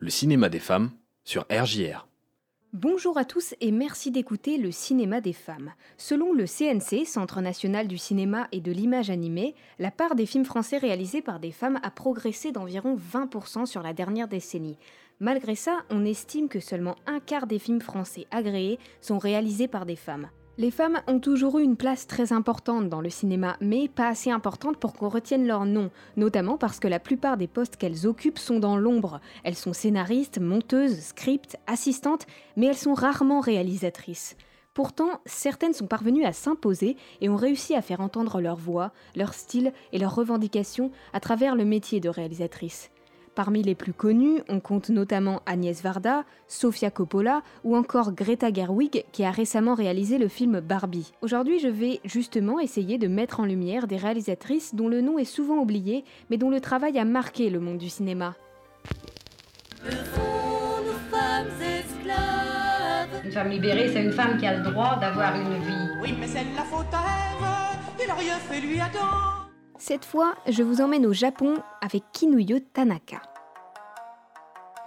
le cinéma des femmes sur RJR. Bonjour à tous et merci d'écouter le cinéma des femmes. Selon le CNC, Centre national du cinéma et de l'image animée, la part des films français réalisés par des femmes a progressé d'environ 20% sur la dernière décennie. Malgré ça, on estime que seulement un quart des films français agréés sont réalisés par des femmes. Les femmes ont toujours eu une place très importante dans le cinéma, mais pas assez importante pour qu'on retienne leur nom, notamment parce que la plupart des postes qu'elles occupent sont dans l'ombre. Elles sont scénaristes, monteuses, script, assistantes, mais elles sont rarement réalisatrices. Pourtant, certaines sont parvenues à s'imposer et ont réussi à faire entendre leur voix, leur style et leurs revendications à travers le métier de réalisatrice. Parmi les plus connus, on compte notamment Agnès Varda, Sofia Coppola ou encore Greta Gerwig qui a récemment réalisé le film Barbie. Aujourd'hui, je vais justement essayer de mettre en lumière des réalisatrices dont le nom est souvent oublié, mais dont le travail a marqué le monde du cinéma. Une femme libérée, c'est une femme qui a le droit d'avoir une vie. Oui, mais c'est la faute à Ève, il a rien fait lui Adam. Cette fois, je vous emmène au Japon avec Kinuyo Tanaka.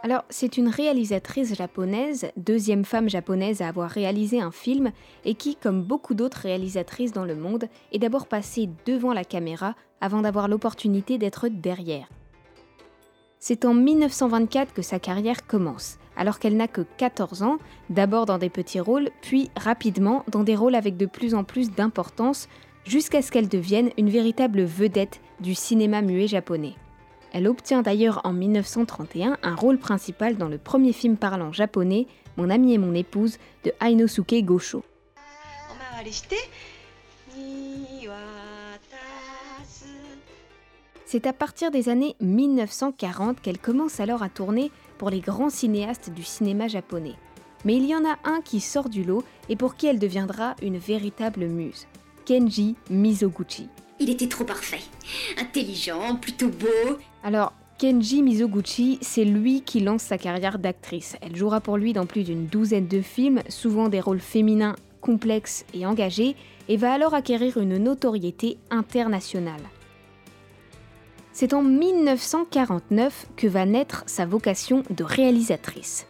Alors, c'est une réalisatrice japonaise, deuxième femme japonaise à avoir réalisé un film, et qui, comme beaucoup d'autres réalisatrices dans le monde, est d'abord passée devant la caméra avant d'avoir l'opportunité d'être derrière. C'est en 1924 que sa carrière commence, alors qu'elle n'a que 14 ans, d'abord dans des petits rôles, puis rapidement dans des rôles avec de plus en plus d'importance, jusqu'à ce qu'elle devienne une véritable vedette du cinéma muet japonais. Elle obtient d'ailleurs en 1931 un rôle principal dans le premier film parlant japonais, Mon ami et mon épouse, de Ainosuke Gosho. C'est à partir des années 1940 qu'elle commence alors à tourner pour les grands cinéastes du cinéma japonais. Mais il y en a un qui sort du lot et pour qui elle deviendra une véritable muse. Kenji Mizoguchi. Il était trop parfait. Intelligent, plutôt beau. Alors, Kenji Mizoguchi, c'est lui qui lance sa carrière d'actrice. Elle jouera pour lui dans plus d'une douzaine de films, souvent des rôles féminins complexes et engagés, et va alors acquérir une notoriété internationale. C'est en 1949 que va naître sa vocation de réalisatrice.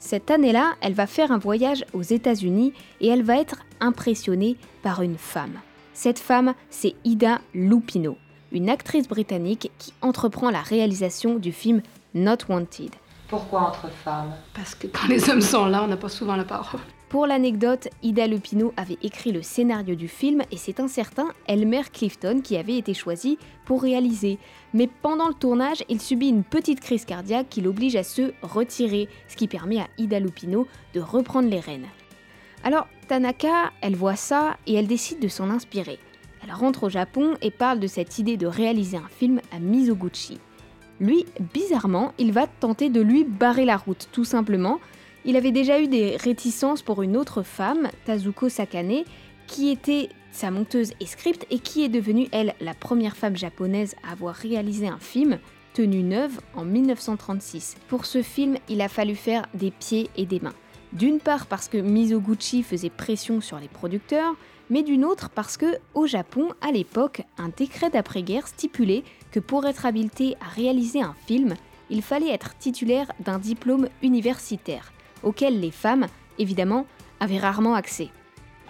Cette année-là, elle va faire un voyage aux États-Unis et elle va être impressionnée par une femme. Cette femme, c'est Ida Lupino, une actrice britannique qui entreprend la réalisation du film Not Wanted. Pourquoi entre femmes? Parce que quand les hommes sont là, on n'a pas souvent la parole. Pour l'anecdote, Ida Lupino avait écrit le scénario du film et c'est un certain Elmer Clifton qui avait été choisi pour réaliser. Mais pendant le tournage, il subit une petite crise cardiaque qui l'oblige à se retirer, ce qui permet à Ida Lupino de reprendre les rênes. Alors, Tanaka, elle voit ça et elle décide de s'en inspirer. Elle rentre au Japon et parle de cette idée de réaliser un film à Mizoguchi. Lui, bizarrement, il va tenter de lui barrer la route, tout simplement, il avait déjà eu des réticences pour une autre femme, Tazuko Sakane, qui était sa monteuse et script et qui est devenue, elle, la première femme japonaise à avoir réalisé un film, Tenue neuve, en 1936. Pour ce film, il a fallu faire des pieds et des mains. D'une part parce que Mizoguchi faisait pression sur les producteurs, mais d'une autre parce que, au Japon, à l'époque, un décret d'après-guerre stipulait que pour être habilité à réaliser un film, il fallait être titulaire d'un diplôme universitaire auxquelles les femmes, évidemment, avaient rarement accès.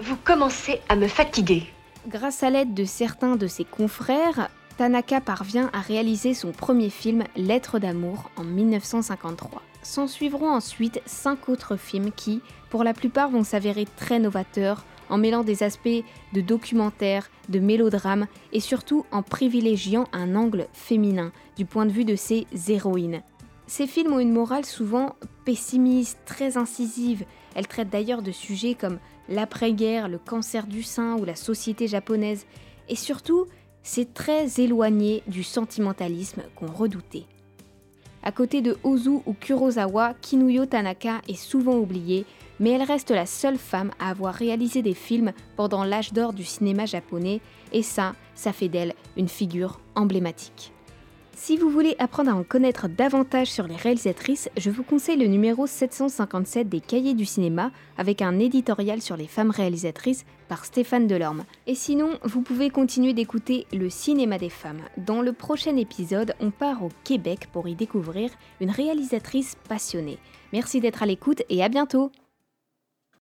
Vous commencez à me fatiguer. Grâce à l'aide de certains de ses confrères, Tanaka parvient à réaliser son premier film Lettre d'amour en 1953. S'en suivront ensuite cinq autres films qui, pour la plupart, vont s'avérer très novateurs en mêlant des aspects de documentaire, de mélodrame et surtout en privilégiant un angle féminin du point de vue de ses héroïnes. Ces films ont une morale souvent pessimiste, très incisive. Elles traitent d'ailleurs de sujets comme l'après-guerre, le cancer du sein ou la société japonaise. Et surtout, c'est très éloigné du sentimentalisme qu'on redoutait. À côté de Ozu ou Kurosawa, Kinuyo Tanaka est souvent oubliée, mais elle reste la seule femme à avoir réalisé des films pendant l'âge d'or du cinéma japonais, et ça, ça fait d'elle une figure emblématique. Si vous voulez apprendre à en connaître davantage sur les réalisatrices, je vous conseille le numéro 757 des Cahiers du cinéma avec un éditorial sur les femmes réalisatrices par Stéphane Delorme. Et sinon, vous pouvez continuer d'écouter le cinéma des femmes. Dans le prochain épisode, on part au Québec pour y découvrir une réalisatrice passionnée. Merci d'être à l'écoute et à bientôt